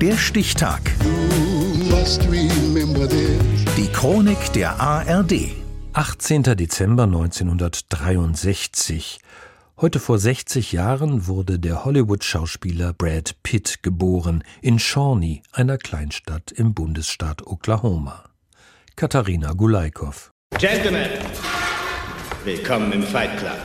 Der Stichtag. Die Chronik der ARD. 18. Dezember 1963. Heute vor 60 Jahren wurde der Hollywood-Schauspieler Brad Pitt geboren in Shawnee, einer Kleinstadt im Bundesstaat Oklahoma. Katharina Gulaikow. Gentlemen, willkommen im Fight Club.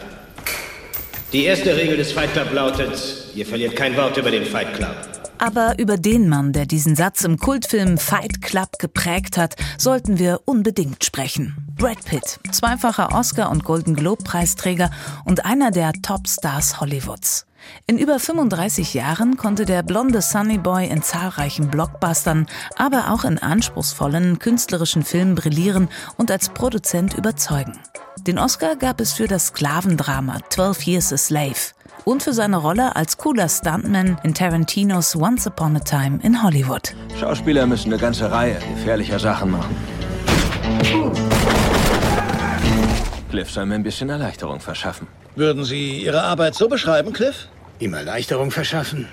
Die erste Regel des Fight Club lautet, ihr verliert kein Wort über den Fight Club. Aber über den Mann, der diesen Satz im Kultfilm Fight Club geprägt hat, sollten wir unbedingt sprechen. Brad Pitt, zweifacher Oscar- und Golden Globe-Preisträger und einer der Topstars Hollywoods. In über 35 Jahren konnte der blonde Sunny Boy in zahlreichen Blockbustern, aber auch in anspruchsvollen künstlerischen Filmen brillieren und als Produzent überzeugen. Den Oscar gab es für das Sklavendrama 12 Years a Slave und für seine Rolle als cooler Stuntman in Tarantinos Once Upon a Time in Hollywood. Schauspieler müssen eine ganze Reihe gefährlicher Sachen machen. Cliff soll mir ein bisschen Erleichterung verschaffen. Würden Sie Ihre Arbeit so beschreiben, Cliff? Ihm Erleichterung verschaffen?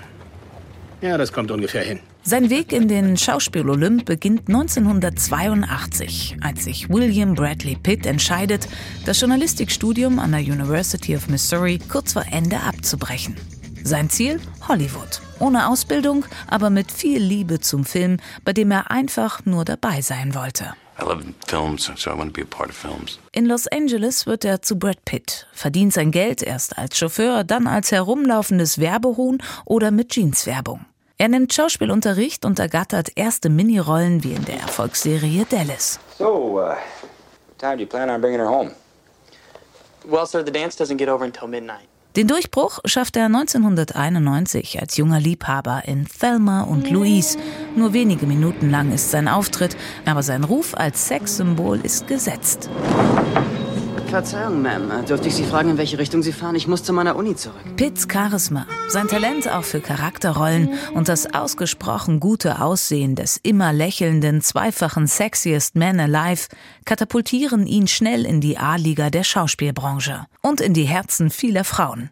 Ja, das kommt ungefähr hin. Sein Weg in den Schauspiel-Olymp beginnt 1982, als sich William Bradley Pitt entscheidet, das Journalistikstudium an der University of Missouri kurz vor Ende abzubrechen. Sein Ziel? Hollywood. Ohne Ausbildung, aber mit viel Liebe zum Film, bei dem er einfach nur dabei sein wollte. In Los Angeles wird er zu Brad Pitt, verdient sein Geld erst als Chauffeur, dann als herumlaufendes Werbehuhn oder mit Jeanswerbung. Er nimmt Schauspielunterricht und ergattert erste Minirollen wie in der Erfolgsserie Dallas. So, uh, time do you plan on bringing her home? Well, sir, the dance doesn't get over until midnight. Den Durchbruch schafft er 1991 als junger Liebhaber in Thelma und Louise. Nur wenige Minuten lang ist sein Auftritt, aber sein Ruf als Sexsymbol ist gesetzt. Verzeihung, Ma'am. Dürfte ich Sie fragen, in welche Richtung Sie fahren? Ich muss zu meiner Uni zurück. Pitts Charisma, sein Talent auch für Charakterrollen und das ausgesprochen gute Aussehen des immer lächelnden, zweifachen Sexiest Man Alive katapultieren ihn schnell in die A-Liga der Schauspielbranche und in die Herzen vieler Frauen.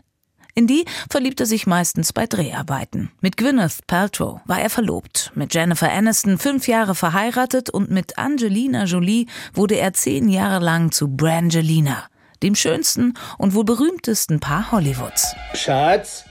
In die verliebt er sich meistens bei Dreharbeiten. Mit Gwyneth Paltrow war er verlobt, mit Jennifer Aniston fünf Jahre verheiratet und mit Angelina Jolie wurde er zehn Jahre lang zu Brangelina, dem schönsten und wohl berühmtesten Paar Hollywoods. Schatz?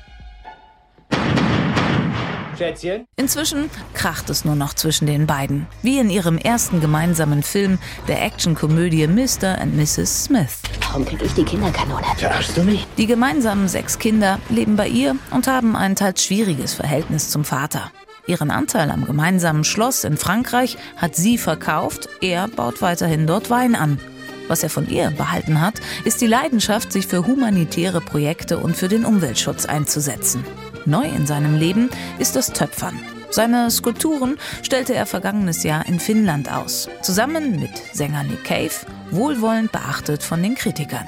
Schätzchen? Inzwischen kracht es nur noch zwischen den beiden, wie in ihrem ersten gemeinsamen Film, der Actionkomödie Mr. and Mrs. Smith. Warum krieg ich die Kinderkanone? Verarschst du mich? Die gemeinsamen sechs Kinder leben bei ihr und haben ein teils schwieriges Verhältnis zum Vater. Ihren Anteil am gemeinsamen Schloss in Frankreich hat sie verkauft, er baut weiterhin dort Wein an. Was er von ihr behalten hat, ist die Leidenschaft, sich für humanitäre Projekte und für den Umweltschutz einzusetzen. Neu in seinem Leben ist das Töpfern. Seine Skulpturen stellte er vergangenes Jahr in Finnland aus, zusammen mit Sänger Nick Cave, wohlwollend beachtet von den Kritikern.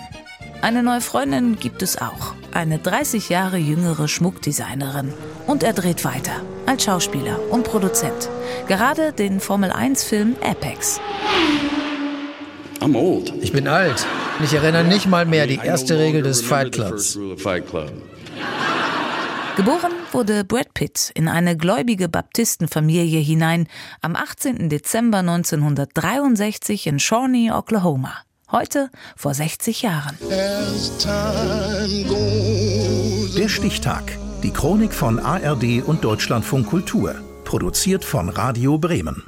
Eine neue Freundin gibt es auch, eine 30 Jahre jüngere Schmuckdesignerin. Und er dreht weiter, als Schauspieler und Produzent. Gerade den Formel-1-Film Apex. Ich bin alt. Ich erinnere nicht mal mehr die erste Regel des Fight Clubs. Geboren wurde Brad Pitt in eine gläubige Baptistenfamilie hinein am 18. Dezember 1963 in Shawnee, Oklahoma. Heute vor 60 Jahren. Der Stichtag. Die Chronik von ARD und Deutschlandfunk Kultur. Produziert von Radio Bremen.